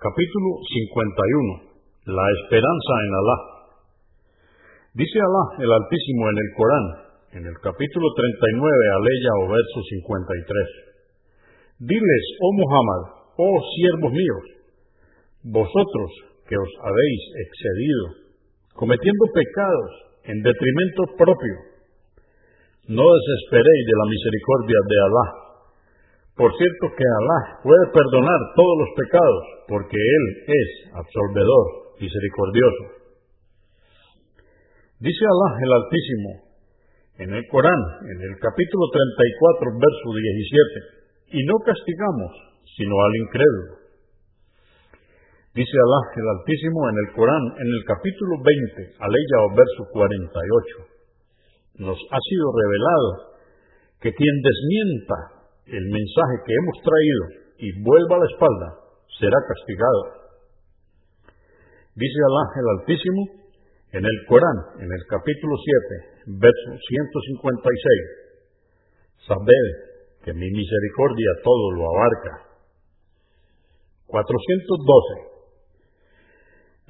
Capítulo 51. La esperanza en Alá. Dice Alá el Altísimo en el Corán, en el capítulo 39, aleya o verso 53. Diles, oh Muhammad, oh siervos míos, vosotros que os habéis excedido, cometiendo pecados en detrimento propio, no desesperéis de la misericordia de Alá. Por cierto que Alá puede perdonar todos los pecados, porque Él es absolvedor, misericordioso. Dice Alá el Altísimo en el Corán, en el capítulo 34, verso 17, y no castigamos sino al incrédulo. Dice Alá el Altísimo en el Corán, en el capítulo 20, aleya o verso 48 nos ha sido revelado que quien desmienta el mensaje que hemos traído y vuelva la espalda será castigado. Dice Alá el Altísimo en el Corán, en el capítulo 7, verso 156. Sabed que mi misericordia todo lo abarca. 412.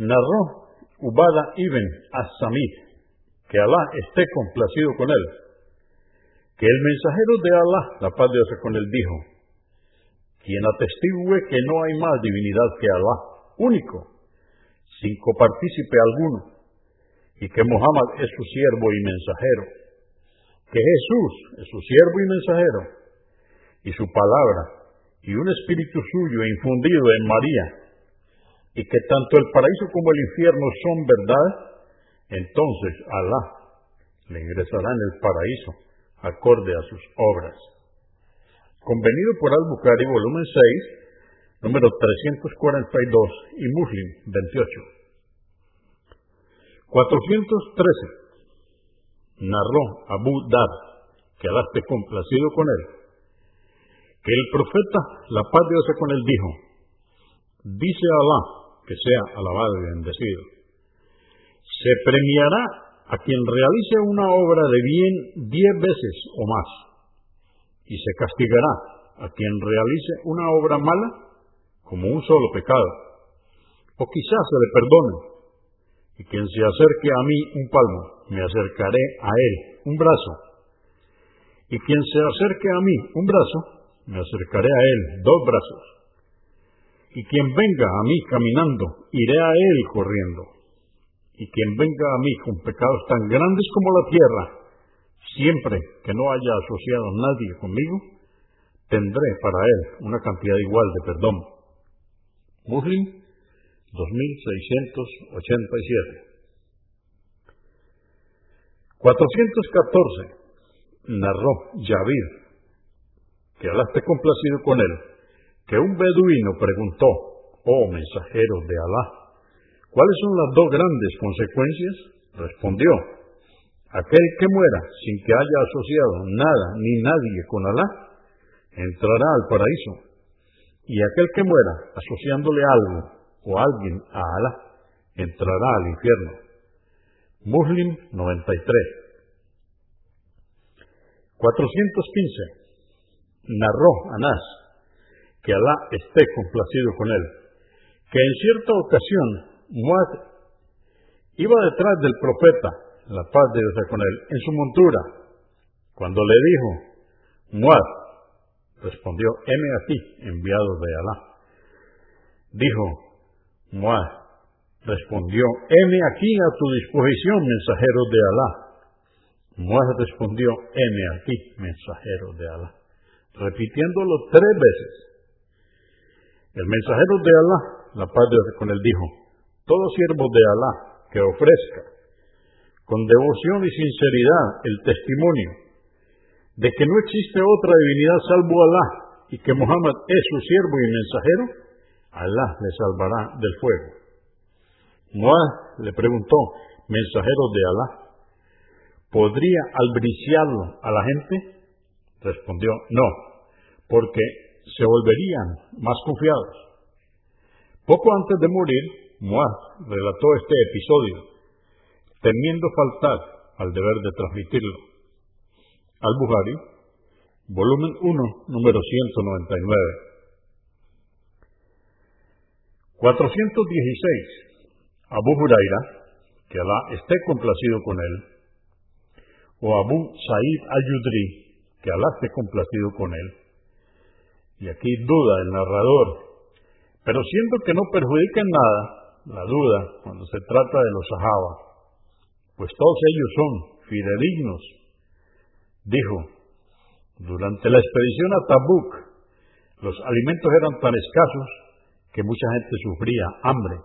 Narró Ubada ibn as-Samit que Alá esté complacido con él, que el mensajero de Alá, la paz de Dios con él, dijo, quien atestigue que no hay más divinidad que Alá, único, sin copartícipe alguno, y que Muhammad es su siervo y mensajero, que Jesús es su siervo y mensajero, y su palabra, y un espíritu suyo infundido en María, y que tanto el paraíso como el infierno son verdad, entonces Alá le ingresará en el paraíso acorde a sus obras. Convenido por Al-Bukhari, volumen 6, número 342 y Muslim 28. 413. Narró Abu Dar, que Alá complacido con él, que el profeta, la paz de con él, dijo, dice Alá, que sea alabado y bendecido se premiará a quien realice una obra de bien diez veces o más, y se castigará a quien realice una obra mala como un solo pecado, o quizás se le perdone, y quien se acerque a mí un palmo, me acercaré a él un brazo, y quien se acerque a mí un brazo, me acercaré a él dos brazos, y quien venga a mí caminando, iré a él corriendo y quien venga a mí con pecados tan grandes como la tierra, siempre que no haya asociado a nadie conmigo, tendré para él una cantidad igual de perdón. Muslim 2687. 414. Narró Yavir, que Alá esté complacido con él, que un beduino preguntó, oh mensajero de Alá, ¿Cuáles son las dos grandes consecuencias? Respondió, aquel que muera sin que haya asociado nada ni nadie con Alá, entrará al paraíso. Y aquel que muera asociándole algo o alguien a Alá, entrará al infierno. Muslim 93. 415. Narró Anás, que Alá esté complacido con él, que en cierta ocasión Muad iba detrás del profeta, la paz de Dios con él, en su montura. Cuando le dijo, Muad, respondió, heme aquí, enviado de Alá. Dijo, Muad, respondió, heme aquí a tu disposición, mensajero de Alá. Muad respondió, heme aquí, mensajero de Alá. Repitiéndolo tres veces. El mensajero de Alá, la paz de Dios con él, dijo, todo siervo de Alá que ofrezca con devoción y sinceridad el testimonio de que no existe otra divinidad salvo Alá y que Muhammad es su siervo y mensajero, Alá le salvará del fuego. Muad le preguntó, mensajero de Alá, ¿podría albriciarlo a la gente? Respondió, no, porque se volverían más confiados. Poco antes de morir, Muaz relató este episodio, temiendo faltar al deber de transmitirlo. Al-Bukhari, volumen 1, número 199. 416. Abu Huraira, que Alá esté complacido con él, o Abu Sa'id al-Yudri, que Alá esté complacido con él. Y aquí duda el narrador, pero siento que no perjudica en nada la duda cuando se trata de los sahaba, pues todos ellos son fidedignos. Dijo, durante la expedición a Tabuk, los alimentos eran tan escasos que mucha gente sufría hambre.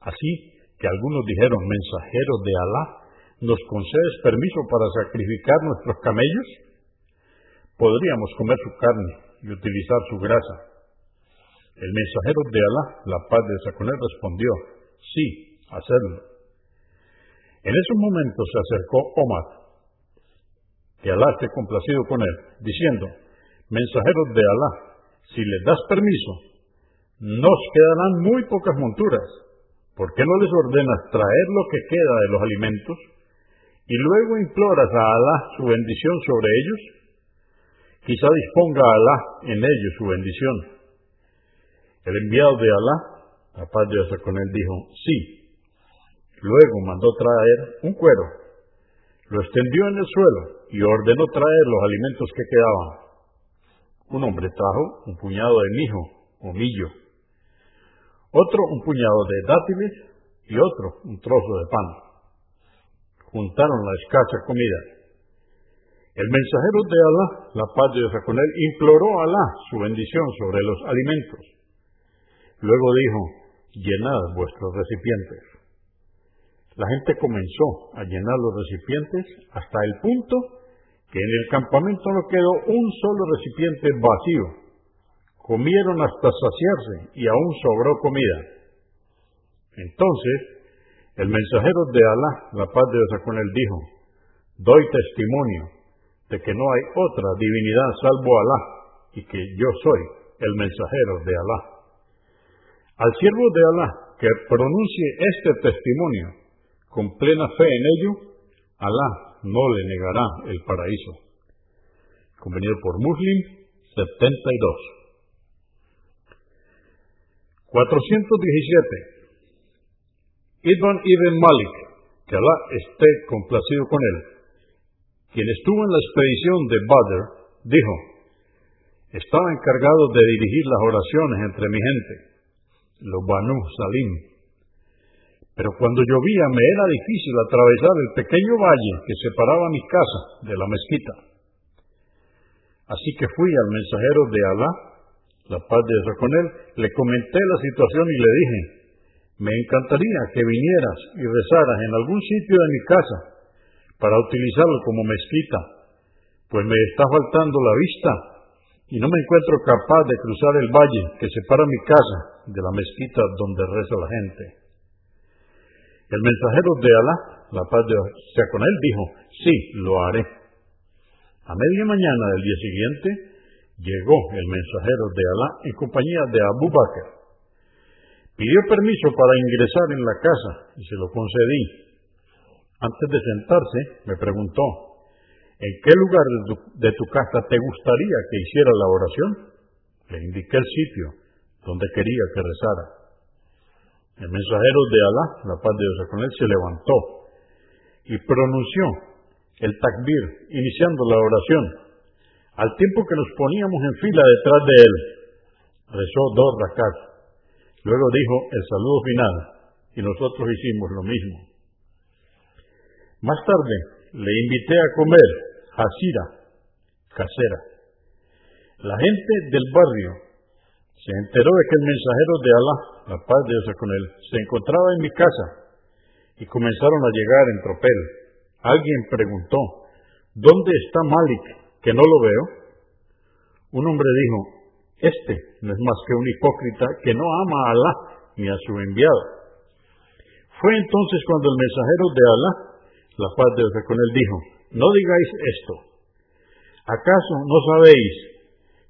Así que algunos dijeron, mensajeros de Alá, ¿nos concedes permiso para sacrificar nuestros camellos? Podríamos comer su carne y utilizar su grasa. El mensajero de Alá, la paz de Saconet, respondió, sí, hacerlo. En esos momentos se acercó Omar, que Alá esté complacido con él, diciendo, mensajeros de Alá, si les das permiso, nos quedarán muy pocas monturas. ¿Por qué no les ordenas traer lo que queda de los alimentos y luego imploras a Alá su bendición sobre ellos? Quizá disponga Alá en ellos su bendición. El enviado de Alá, la paz de Dios con él, dijo, sí. Luego mandó traer un cuero, lo extendió en el suelo y ordenó traer los alimentos que quedaban. Un hombre trajo un puñado de mijo o millo otro un puñado de dátiles y otro un trozo de pan. Juntaron la escasa comida. El mensajero de Alá, la paz de Dios con él, imploró a Alá su bendición sobre los alimentos. Luego dijo, llenad vuestros recipientes. La gente comenzó a llenar los recipientes hasta el punto que en el campamento no quedó un solo recipiente vacío comieron hasta saciarse y aún sobró comida. Entonces, el mensajero de Alá, la paz de Dios con él, dijo, doy testimonio de que no hay otra divinidad salvo Alá y que yo soy el mensajero de Alá. Al siervo de Alá que pronuncie este testimonio con plena fe en ello, Alá no le negará el paraíso. Convenido por Muslim 72. 417. Ibn Ibn Malik, que Alá esté complacido con él, quien estuvo en la expedición de Badr, dijo, estaba encargado de dirigir las oraciones entre mi gente, los Banu Salim. Pero cuando llovía me era difícil atravesar el pequeño valle que separaba mi casa de la mezquita. Así que fui al mensajero de Alá la paz de Dios con él, le comenté la situación y le dije, me encantaría que vinieras y rezaras en algún sitio de mi casa para utilizarlo como mezquita, pues me está faltando la vista y no me encuentro capaz de cruzar el valle que separa mi casa de la mezquita donde reza la gente. El mensajero de Alá, la paz de sea con él, dijo, sí, lo haré. A media mañana del día siguiente, llegó el mensajero de Alá en compañía de Abu Bakr. Pidió permiso para ingresar en la casa y se lo concedí. Antes de sentarse, me preguntó, ¿en qué lugar de tu, casa te gustaría que hiciera la oración? Le indiqué el sitio donde quería que rezara. El mensajero de Alá, la paz de Dios con él, se levantó y pronunció el takbir, iniciando la oración al tiempo que nos poníamos en fila detrás de él, rezó dos rakat. Luego dijo el saludo final y nosotros hicimos lo mismo. Más tarde le invité a comer hasira, casera. La gente del barrio se enteró de que el mensajero de Alá, la paz de Dios con él, se encontraba en mi casa y comenzaron a llegar en tropel. Alguien preguntó, ¿dónde está Malik? que no lo veo, un hombre dijo, este no es más que un hipócrita que no ama a Alá ni a su enviado. Fue entonces cuando el mensajero de Alá, la paz de Dios con él, dijo, no digáis esto. ¿Acaso no sabéis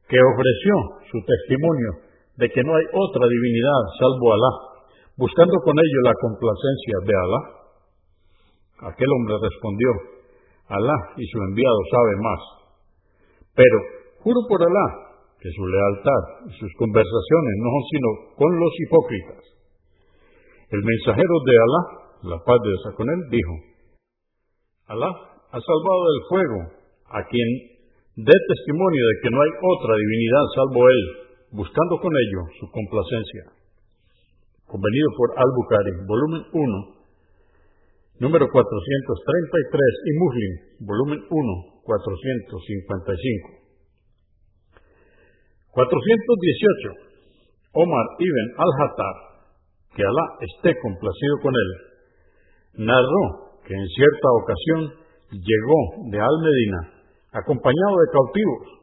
que ofreció su testimonio de que no hay otra divinidad salvo Alá, buscando con ello la complacencia de Alá? Aquel hombre respondió, Alá y su enviado sabe más. Pero, juro por Alá, que su lealtad y sus conversaciones no son sino con los hipócritas. El mensajero de Alá, la paz de Dios con él, dijo, Alá ha salvado del fuego a quien dé testimonio de que no hay otra divinidad salvo Él, buscando con ello su complacencia. Convenido por Al-Bukhari, volumen 1, número 433 y Muslim, volumen 1, 455. 418. Omar ibn al-Hattab, que Alá esté complacido con él, narró que en cierta ocasión llegó de Al-Medina acompañado de cautivos.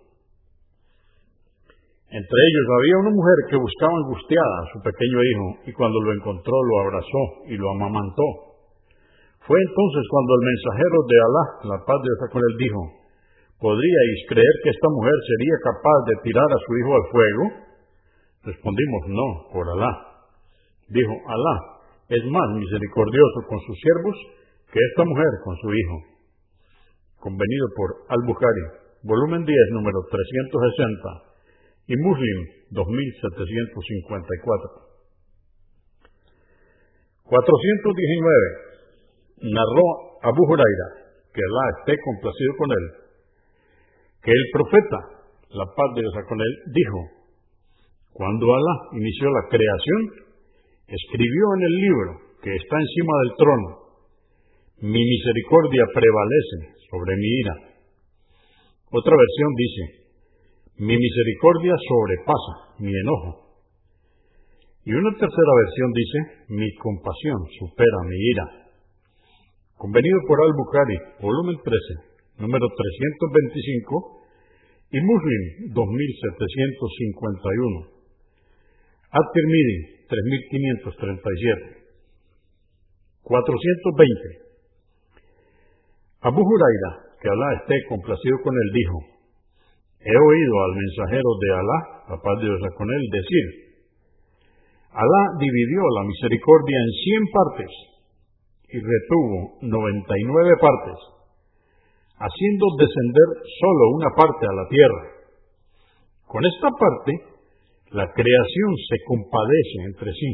Entre ellos había una mujer que buscaba angustiada a su pequeño hijo y cuando lo encontró lo abrazó y lo amamantó. Fue entonces cuando el mensajero de Alá, la paz de Dios él, dijo, ¿Podríais creer que esta mujer sería capaz de tirar a su hijo al fuego? Respondimos, no, por Alá. Dijo, Alá es más misericordioso con sus siervos que esta mujer con su hijo. Convenido por Al-Bukhari, volumen 10, número 360, y Muslim, 2754. 419. Narró Abu Huraira, que Alá esté complacido con él, que el profeta, la paz de Dios con él, dijo, cuando Alá inició la creación, escribió en el libro que está encima del trono, mi misericordia prevalece sobre mi ira. Otra versión dice, mi misericordia sobrepasa mi enojo. Y una tercera versión dice, mi compasión supera mi ira. Convenido por Al-Bukhari, volumen 13, número 325, y Muslim 2751. At-Tirmidhi 3537. 420. Abu Huraira, que Alá esté complacido con él, dijo, he oído al mensajero de Alá, la paz de Dios con él, decir, Alá dividió la misericordia en cien partes y retuvo noventa y nueve partes haciendo descender solo una parte a la tierra. Con esta parte, la creación se compadece entre sí,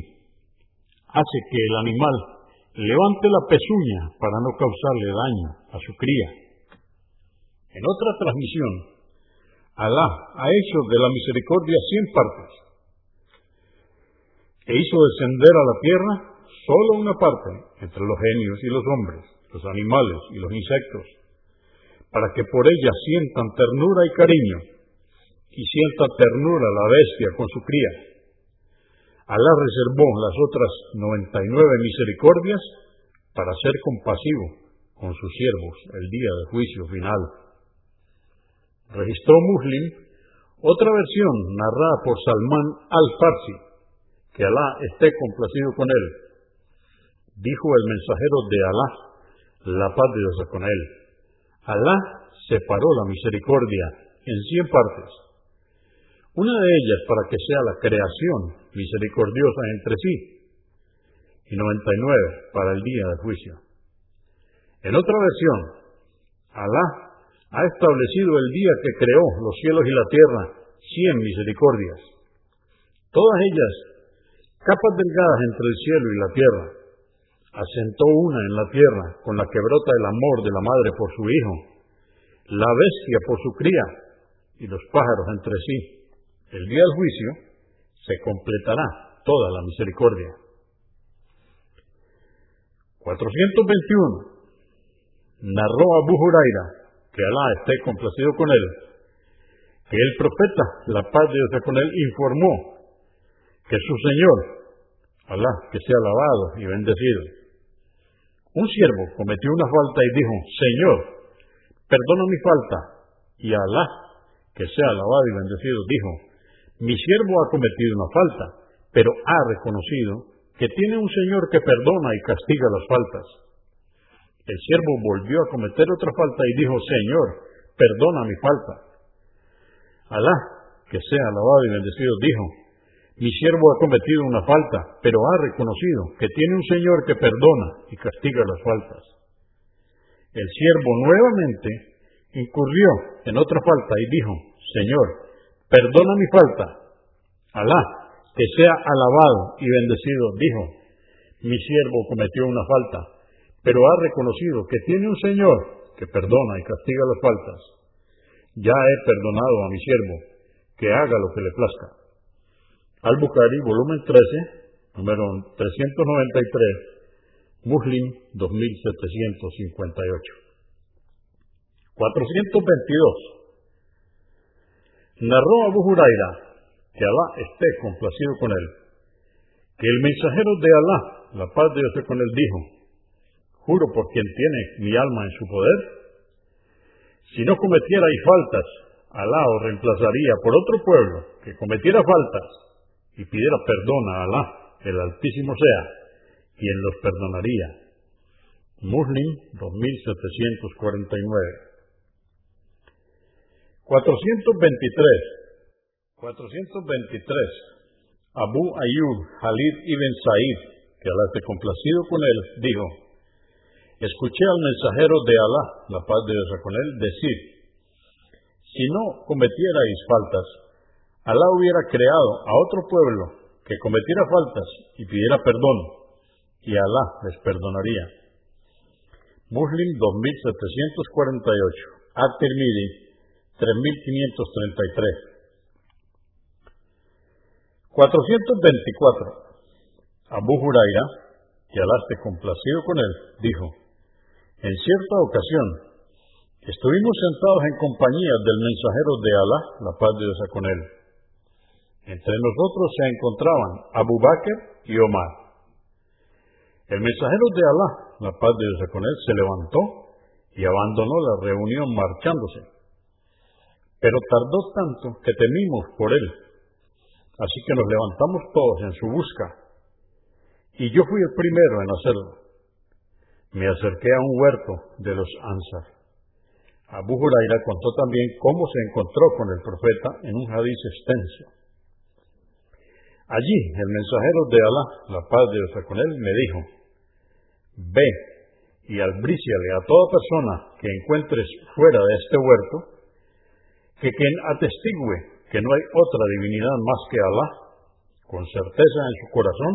hace que el animal levante la pezuña para no causarle daño a su cría. En otra transmisión, Alá ha hecho de la misericordia cien partes e hizo descender a la tierra solo una parte entre los genios y los hombres, los animales y los insectos para que por ella sientan ternura y cariño, y sienta ternura la bestia con su cría. Alá reservó las otras 99 misericordias para ser compasivo con sus siervos el día del juicio final. Registró Muslim otra versión narrada por Salman al-Farsi, que Alá esté complacido con él. Dijo el mensajero de Alá, la paz de Dios con él. Alá separó la misericordia en cien partes. Una de ellas para que sea la creación misericordiosa entre sí y 99 para el día del juicio. En otra versión, Alá ha establecido el día que creó los cielos y la tierra cien misericordias. Todas ellas, capas delgadas entre el cielo y la tierra, asentó una en la tierra con la que brota el amor de la madre por su hijo, la bestia por su cría y los pájaros entre sí. El día del juicio se completará toda la misericordia. 421. Narró Abu Huraira, que Alá esté complacido con él, que el profeta, la paz de Dios con él, informó que su Señor, Alá, que sea alabado y bendecido, un siervo cometió una falta y dijo, Señor, perdona mi falta. Y Alá, que sea alabado y bendecido, dijo, mi siervo ha cometido una falta, pero ha reconocido que tiene un Señor que perdona y castiga las faltas. El siervo volvió a cometer otra falta y dijo, Señor, perdona mi falta. Alá, que sea alabado y bendecido, dijo, mi siervo ha cometido una falta, pero ha reconocido que tiene un Señor que perdona y castiga las faltas. El siervo nuevamente incurrió en otra falta y dijo, Señor, perdona mi falta. Alá, que sea alabado y bendecido, dijo, mi siervo cometió una falta, pero ha reconocido que tiene un Señor que perdona y castiga las faltas. Ya he perdonado a mi siervo, que haga lo que le plazca. Al-Bukhari, volumen 13, número 393, Muslim 2758. 422. Narró Abu Huraira, que Alá esté complacido con él, que el mensajero de Alá, la paz de Dios con él, dijo, juro por quien tiene mi alma en su poder, si no cometierais faltas, Alá os reemplazaría por otro pueblo que cometiera faltas y pidiera perdón a Alá, el Altísimo sea, quien los perdonaría. Muslim 2749 423. 423. Abu Ayyub Halid ibn Said, que Alá esté complacido con él, dijo, escuché al mensajero de Alá, la paz de Dios con él, decir, si no cometierais faltas, Alá hubiera creado a otro pueblo que cometiera faltas y pidiera perdón, y Alá les perdonaría. Muslim 2748. At-Tirmidhi 3533. 424. Abu Huraira, que Alá complacido con él, dijo, en cierta ocasión, estuvimos sentados en compañía del mensajero de Alá, la paz de Dios con él. Entre nosotros se encontraban Abu Bakr y Omar. El mensajero de Alá, la paz de Dios con él, se levantó y abandonó la reunión marchándose pero tardó tanto que temimos por él. Así que nos levantamos todos en su busca. Y yo fui el primero en hacerlo. Me acerqué a un huerto de los Ansar. Abu Huraira contó también cómo se encontró con el profeta en un hadiz extenso. Allí el mensajero de Alá, la paz de Dios con él, me dijo, ve y albríciale a toda persona que encuentres fuera de este huerto que quien atestigue que no hay otra divinidad más que Alá, con certeza en su corazón,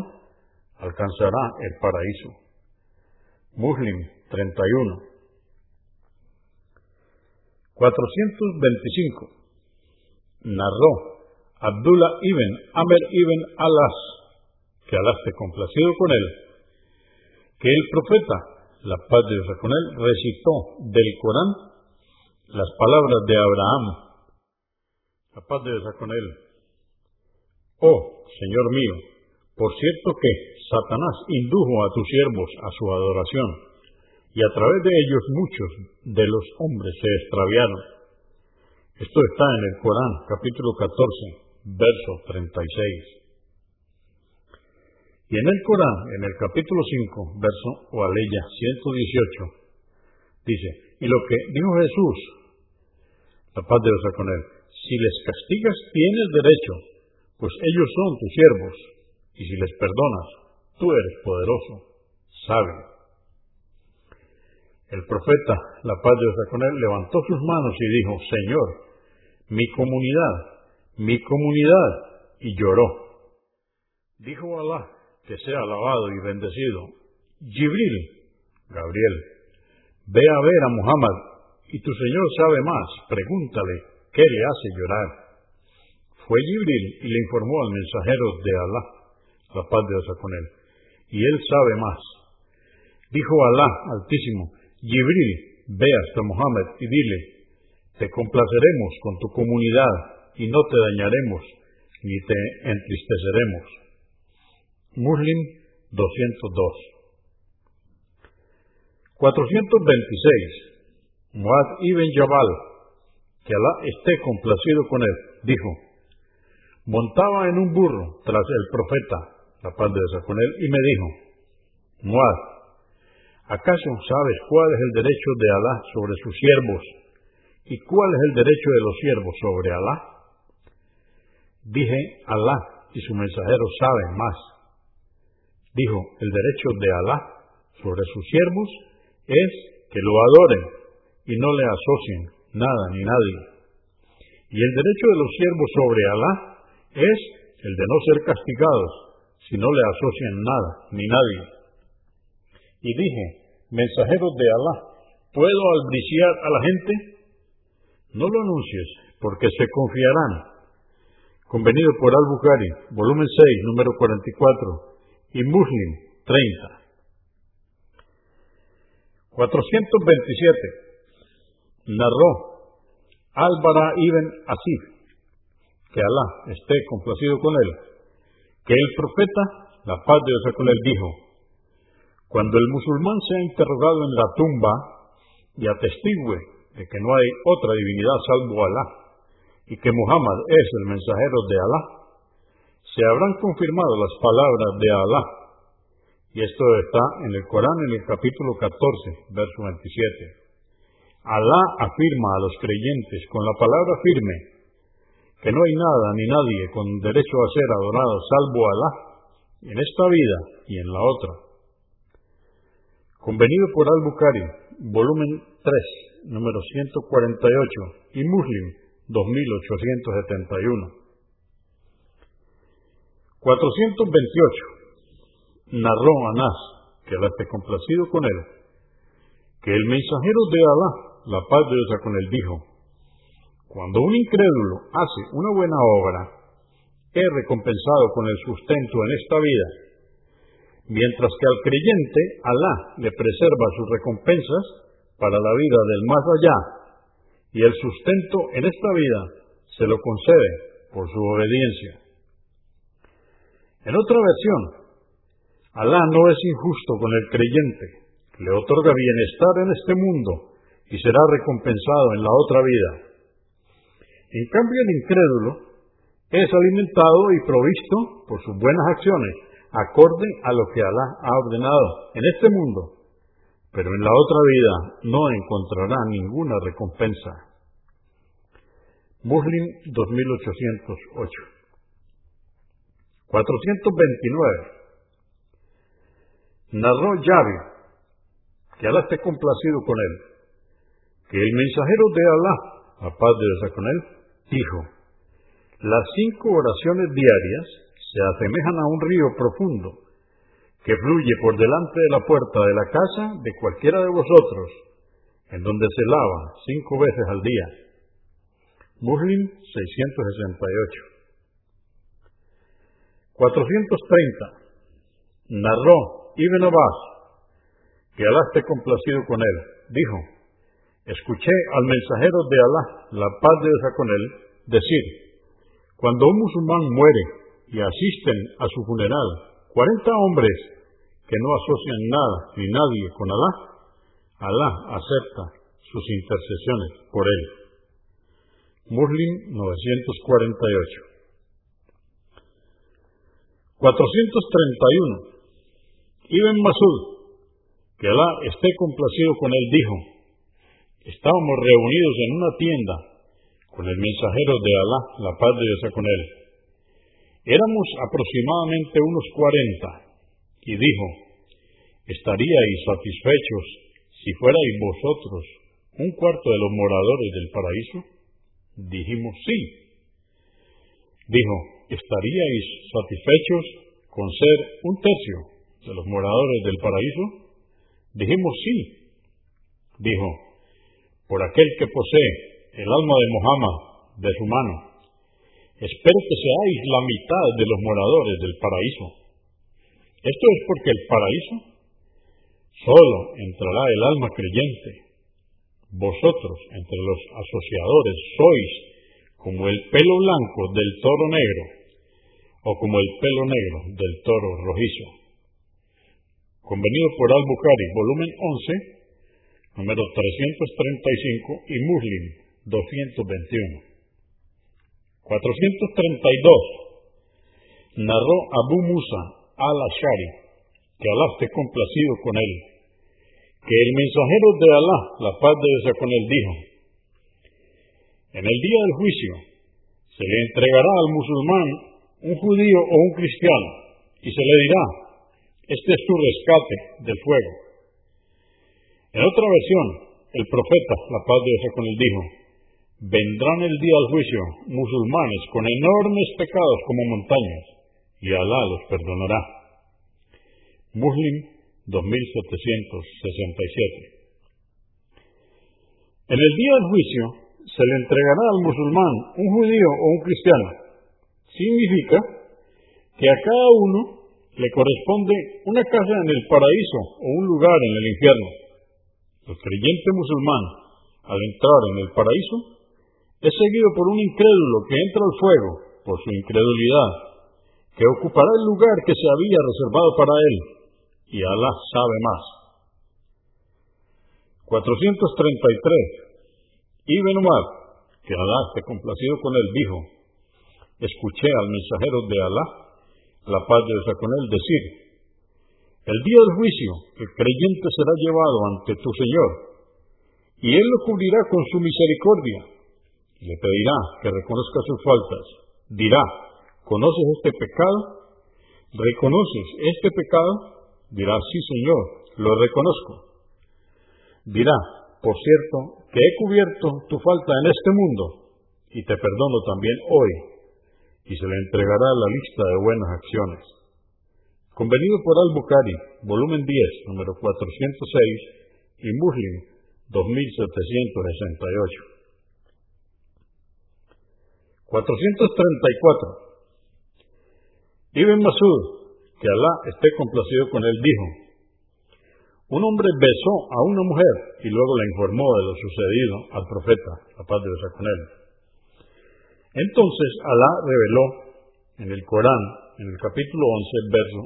alcanzará el paraíso. Muslim 31. 425. Narró Abdullah ibn Amr ibn Alas, que Alá esté complacido con él, que el profeta, la paz de Dios con él, recitó del Corán las palabras de Abraham la paz de Dios con él. Oh, Señor mío, por cierto que Satanás indujo a tus siervos a su adoración, y a través de ellos muchos de los hombres se extraviaron. Esto está en el Corán, capítulo 14, verso 36. Y en el Corán, en el capítulo 5, verso o aleya 118, dice, y lo que dijo Jesús, la paz de Dios con él, si les castigas tienes derecho, pues ellos son tus siervos, y si les perdonas, tú eres poderoso, sabio. El profeta, la paz de Dios con él, levantó sus manos y dijo, Señor, mi comunidad, mi comunidad, y lloró. Dijo Alá, que sea alabado y bendecido, Gibril, Gabriel, ve a ver a Muhammad, y tu Señor sabe más, pregúntale ¿Qué le hace llorar? Fue Gibril y le informó al mensajero de Alá, la paz de Dios con él, y él sabe más. Dijo Alá Altísimo, Gibril, ve hasta Mohammed y dile, te complaceremos con tu comunidad y no te dañaremos ni te entristeceremos. Muslim 202. 426. Muad ibn Jabal que Alá esté complacido con él, dijo, montaba en un burro tras el profeta, la paz de Dios con él, y me dijo, Muad, ¿acaso sabes cuál es el derecho de Alá sobre sus siervos y cuál es el derecho de los siervos sobre Alá? Dije, Alá y su mensajero saben más. Dijo, el derecho de Alá sobre sus siervos es que lo adoren y no le asocien nada ni nadie. Y el derecho de los siervos sobre Alá es el de no ser castigados si no le asocian nada ni nadie. Y dije, mensajeros de Alá, ¿puedo albriciar a la gente? No lo anuncies, porque se confiarán. Convenido por Al-Bukhari, volumen 6, número 44, y Muslim, 30. 427. Narró Álvara ibn Asif, que Alá esté complacido con él, que el profeta, la paz de Dios con él, dijo, cuando el musulmán sea interrogado en la tumba y atestigue de que no hay otra divinidad salvo Alá, y que Muhammad es el mensajero de Alá, se habrán confirmado las palabras de Alá. Y esto está en el Corán en el capítulo 14, verso 27. Alá afirma a los creyentes con la palabra firme que no hay nada ni nadie con derecho a ser adorado salvo Alá en esta vida y en la otra. Convenido por Al-Bukhari, volumen 3, número 148, y Muslim, 2871. 428. Narró Anás, que Alá esté complacido con él, que el mensajero de Alá, la paz de Dios con él, dijo, cuando un incrédulo hace una buena obra, es recompensado con el sustento en esta vida, mientras que al creyente Alá le preserva sus recompensas para la vida del más allá y el sustento en esta vida se lo concede por su obediencia. En otra versión, Alá no es injusto con el creyente, le otorga bienestar en este mundo y será recompensado en la otra vida. En cambio, el incrédulo es alimentado y provisto por sus buenas acciones, acorde a lo que Alá ha ordenado en este mundo pero en la otra vida no encontrará ninguna recompensa. Muslim 2808 429 Narró Yavi, que Alá esté complacido con él, que el mensajero de Alá, la paz de con él, dijo, las cinco oraciones diarias se asemejan a un río profundo que fluye por delante de la puerta de la casa de cualquiera de vosotros, en donde se lava cinco veces al día. Muslim 668. 430. Narró Ibn Abbas, que Alá esté complacido con él, dijo, escuché al mensajero de Alá, la paz de Dios con él, decir, cuando un musulmán muere y asisten a su funeral 40 hombres que no asocian nada ni nadie con Alá, Alá acepta sus intercesiones por él. Muslim 948. 431. Ibn Masud, que Alá esté complacido con él, dijo, estábamos reunidos en una tienda con el mensajero de Alá, la paz de Dios con él. Éramos aproximadamente unos cuarenta y dijo, ¿estaríais satisfechos si fuerais vosotros un cuarto de los moradores del paraíso? Dijimos sí. Dijo, ¿estaríais satisfechos con ser un tercio de los moradores del paraíso? Dijimos sí. Dijo, por aquel que posee el alma de Mohammed de su mano, espero que seáis la mitad de los moradores del paraíso. Esto es porque el paraíso solo entrará el alma creyente. Vosotros, entre los asociadores, sois como el pelo blanco del toro negro o como el pelo negro del toro rojizo. Convenido por Al-Bukhari, volumen 11, número 335 y Muslim 221. 432. Narró Abu Musa al-Ashari, que Alá esté complacido con él, que el mensajero de Alá, la paz de Dios con él, dijo, en el día del juicio se le entregará al musulmán un judío o un cristiano y se le dirá, este es tu rescate del fuego. En otra versión, el profeta, la paz de Dios con él, dijo, vendrán el día del juicio musulmanes con enormes pecados como montañas, y Alá los perdonará. Muslim 2767 En el día del juicio se le entregará al musulmán un judío o un cristiano. Significa que a cada uno le corresponde una casa en el paraíso o un lugar en el infierno. El creyente musulmán, al entrar en el paraíso, es seguido por un incrédulo que entra al fuego por su incredulidad, que ocupará el lugar que se había reservado para él, y Alá sabe más. 433. Ibn Umar, que Alá esté complacido con él, dijo, escuché al mensajero de Alá, la paz de Dios con él, decir, el día del juicio el creyente será llevado ante tu Señor, y Él lo cubrirá con su misericordia, le pedirá que reconozca sus faltas. Dirá, ¿conoces este pecado? ¿Reconoces este pecado? Dirá, sí Señor, lo reconozco. Dirá, por cierto, que he cubierto tu falta en este mundo y te perdono también hoy, y se le entregará la lista de buenas acciones. Convenido por Al-Bukhari, volumen 10, número 406, y Muslim, 2768. 434. Ibn Masud, que Alá esté complacido con él, dijo, un hombre besó a una mujer y luego le informó de lo sucedido al profeta, la paz de Dios con él. Entonces Alá reveló en el Corán, en el capítulo 11, verso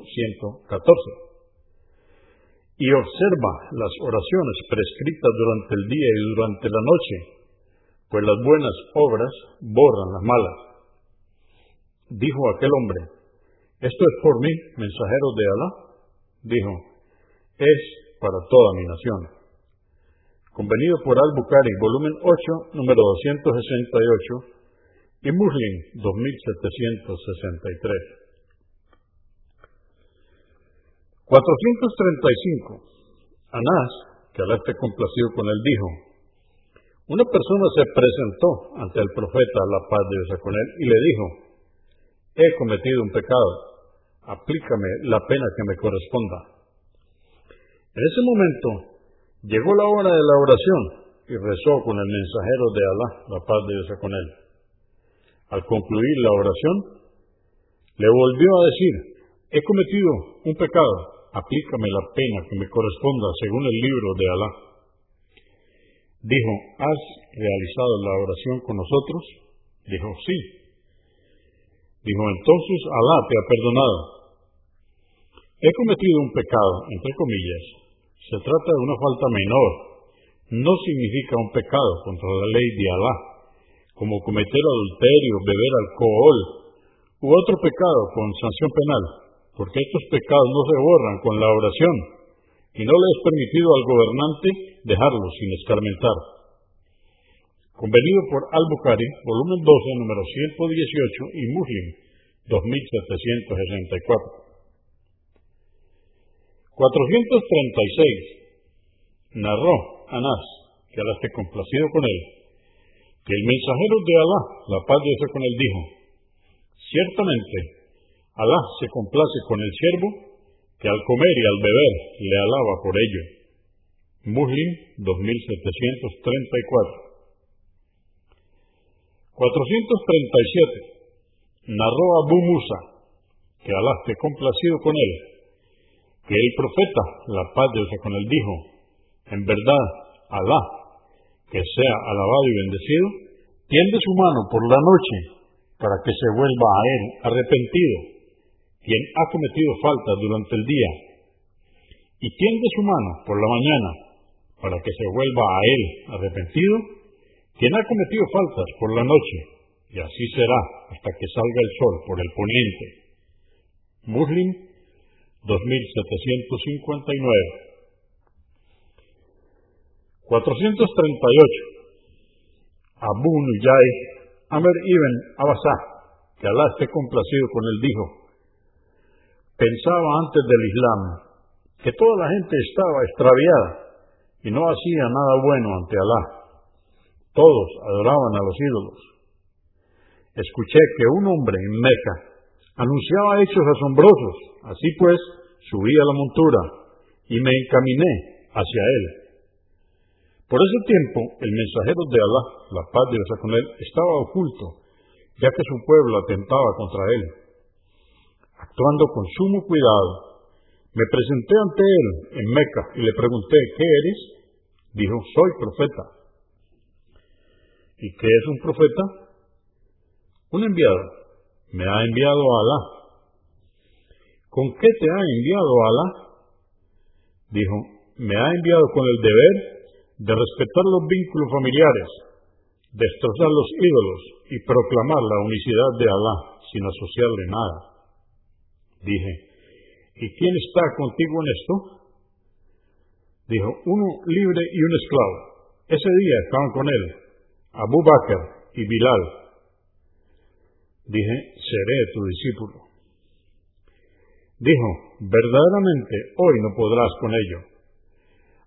114, y observa las oraciones prescritas durante el día y durante la noche, pues las buenas obras borran las malas. Dijo aquel hombre, ¿esto es por mí, mensajero de Alá? Dijo, es para toda mi nación. Convenido por Al-Bukhari, volumen 8, número 268, y Muslim, 2763. 435. Anás, que Alá esté complacido con él, dijo, una persona se presentó ante el profeta, la paz de Dios con él, y le dijo, he cometido un pecado, aplícame la pena que me corresponda. En ese momento llegó la hora de la oración y rezó con el mensajero de Alá, la paz de Dios con él. Al concluir la oración, le volvió a decir, he cometido un pecado, aplícame la pena que me corresponda según el libro de Alá. Dijo, ¿has realizado la oración con nosotros? Dijo, sí. Dijo, entonces Alá te ha perdonado. He cometido un pecado, entre comillas, se trata de una falta menor. No significa un pecado contra la ley de Alá, como cometer adulterio, beber alcohol u otro pecado con sanción penal, porque estos pecados no se borran con la oración y no le es permitido al gobernante dejarlos sin escarmentar. Convenido por Al-Bukhari, volumen 12, número 118 y Muslim, 2764. 436. Narró Anás, que Alá esté complacido con él, que el mensajero de Alá, la paz de Dios con él, dijo, ciertamente, Alá se complace con el siervo que al comer y al beber le alaba por ello. Muslim 2734. 437. Narró Abu Musa, que Alá esté complacido con él, que el profeta, la paz de con él, dijo, en verdad, Alá, que sea alabado y bendecido, tiende su mano por la noche para que se vuelva a él arrepentido, quien ha cometido faltas durante el día, y tiende su mano por la mañana para que se vuelva a él arrepentido, quien ha cometido faltas por la noche, y así será hasta que salga el sol por el poniente. Muslim 2759. 438. Abu Nuyay Amr ibn Abasá, que Alá esté complacido con él, dijo, pensaba antes del Islam que toda la gente estaba extraviada y no hacía nada bueno ante Alá. Todos adoraban a los ídolos. Escuché que un hombre en Meca anunciaba hechos asombrosos. Así pues, subí a la montura y me encaminé hacia él. Por ese tiempo, el mensajero de Alá, la paz de Dios estaba oculto, ya que su pueblo atentaba contra él. Actuando con sumo cuidado, me presenté ante él en Meca y le pregunté, ¿qué eres? Dijo, soy profeta. ¿Y qué es un profeta? Un enviado. Me ha enviado Alá. ¿Con qué te ha enviado Alá? Dijo, me ha enviado con el deber de respetar los vínculos familiares, destrozar los ídolos y proclamar la unicidad de Alá sin asociarle nada. Dije, ¿y quién está contigo en esto? Dijo, uno libre y un esclavo. Ese día estaban con él Abu Bakr y Bilal. Dije, seré tu discípulo. Dijo, verdaderamente hoy no podrás con ello.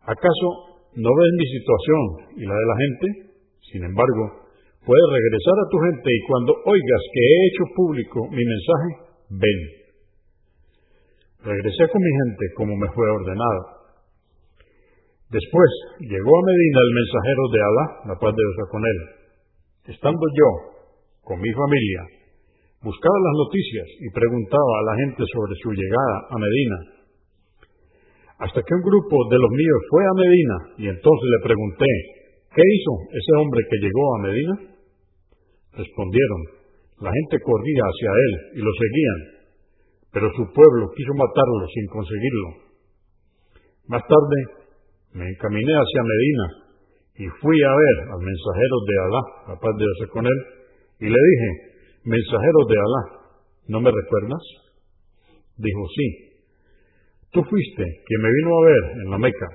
¿Acaso no ves mi situación y la de la gente, sin embargo, puedes regresar a tu gente y cuando oigas que he hecho público mi mensaje, ven. Regresé con mi gente como me fue ordenado. Después llegó a Medina el mensajero de Alá, la paz de Dios con él. Estando yo, con mi familia, buscaba las noticias y preguntaba a la gente sobre su llegada a Medina hasta que un grupo de los míos fue a Medina y entonces le pregunté, ¿qué hizo ese hombre que llegó a Medina? Respondieron, la gente corría hacia él y lo seguían, pero su pueblo quiso matarlo sin conseguirlo. Más tarde me encaminé hacia Medina y fui a ver al mensajero de Alá, la paz de Dios con él, y le dije, mensajero de Alá, ¿no me recuerdas? Dijo, sí, Tú fuiste quien me vino a ver en la Meca.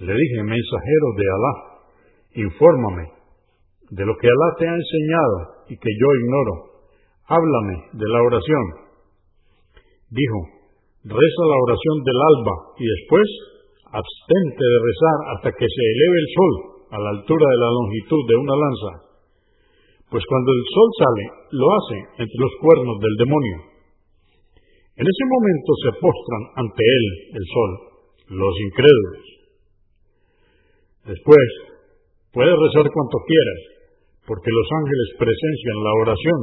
Le dije, mensajero de Alá, infórmame de lo que Alá te ha enseñado y que yo ignoro. Háblame de la oración. Dijo, reza la oración del alba y después abstente de rezar hasta que se eleve el sol a la altura de la longitud de una lanza. Pues cuando el sol sale, lo hace entre los cuernos del demonio en ese momento se postran ante él, el sol, los incrédulos. Después, puedes rezar cuanto quieras, porque los ángeles presencian la oración,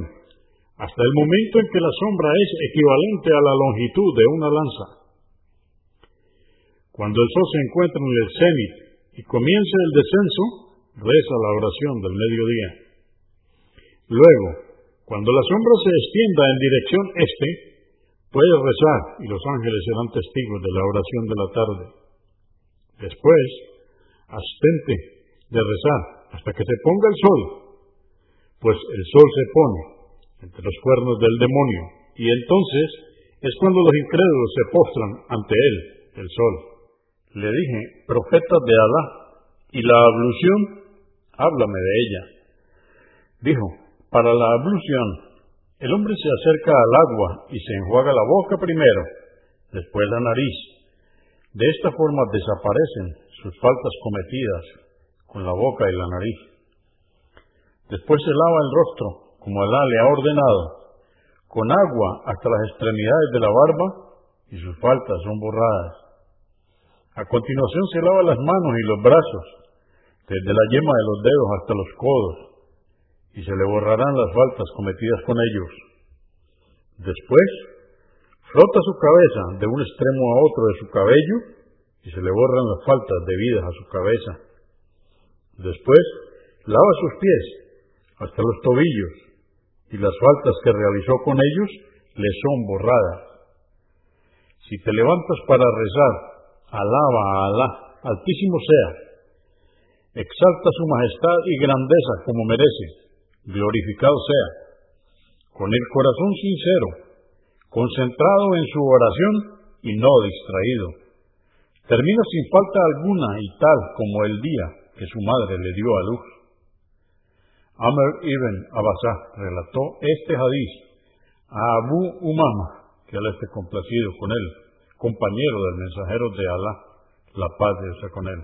hasta el momento en que la sombra es equivalente a la longitud de una lanza. Cuando el sol se encuentra en el cenit y comience el descenso, reza la oración del mediodía. Luego, cuando la sombra se extienda en dirección este, Puedes rezar y los ángeles serán testigos de la oración de la tarde. Después, abstente de rezar hasta que se ponga el sol, pues el sol se pone entre los cuernos del demonio y entonces es cuando los incrédulos se postran ante él, el sol. Le dije, profeta de Alá, y la ablución, háblame de ella. Dijo, para la ablución el hombre se acerca al agua y se enjuaga la boca primero, después la nariz. De esta forma desaparecen sus faltas cometidas con la boca y la nariz. Después se lava el rostro, como Alá le ha ordenado, con agua hasta las extremidades de la barba y sus faltas son borradas. A continuación se lava las manos y los brazos, desde la yema de los dedos hasta los codos, y se le borrarán las faltas cometidas con ellos. Después, frota su cabeza de un extremo a otro de su cabello y se le borran las faltas debidas a su cabeza. Después, lava sus pies hasta los tobillos y las faltas que realizó con ellos le son borradas. Si te levantas para rezar, alaba a Alá, altísimo sea, exalta su majestad y grandeza como merece glorificado sea, con el corazón sincero, concentrado en su oración y no distraído. Termina sin falta alguna y tal como el día que su madre le dio a luz. Amr ibn Abasá relató este hadiz a Abu Umama, que Alá esté complacido con él, compañero del mensajero de Alá, la paz de Dios con él.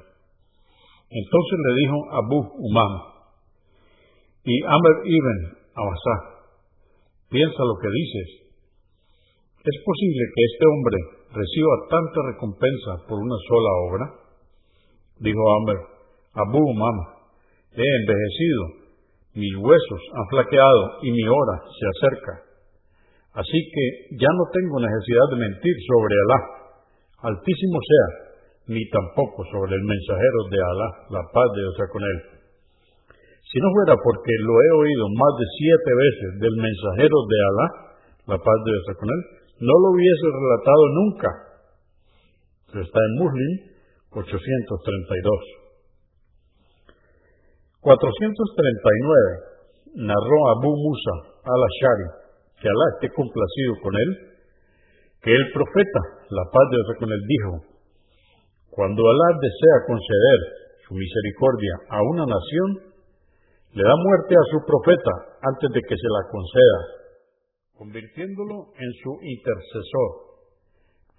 Entonces le dijo Abu Umam y Amr ibn Abasá, piensa lo que dices. ¿Es posible que este hombre reciba tanta recompensa por una sola obra? Dijo Amr, Abu Umam, he envejecido, mis huesos han flaqueado y mi hora se acerca. Así que ya no tengo necesidad de mentir sobre Alá, altísimo sea, ni tampoco sobre el mensajero de Alá, la paz de Dios con él. Si no fuera porque lo he oído más de siete veces del mensajero de Alá, la paz de Dios con él, no lo hubiese relatado nunca. Está en Muslim 832. 439 narró Abu Musa al-Ashari, que Alá esté complacido con él, que el profeta, la paz de Dios con él, dijo, cuando Alá desea conceder su misericordia a una nación, le da muerte a su profeta antes de que se la conceda, convirtiéndolo en su intercesor.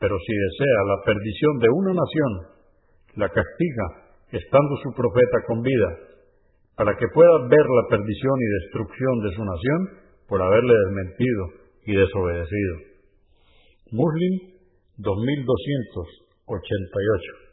Pero si desea la perdición de una nación, la castiga estando su profeta con vida para que pueda ver la perdición y destrucción de su nación por haberle desmentido y desobedecido. Muslim 2288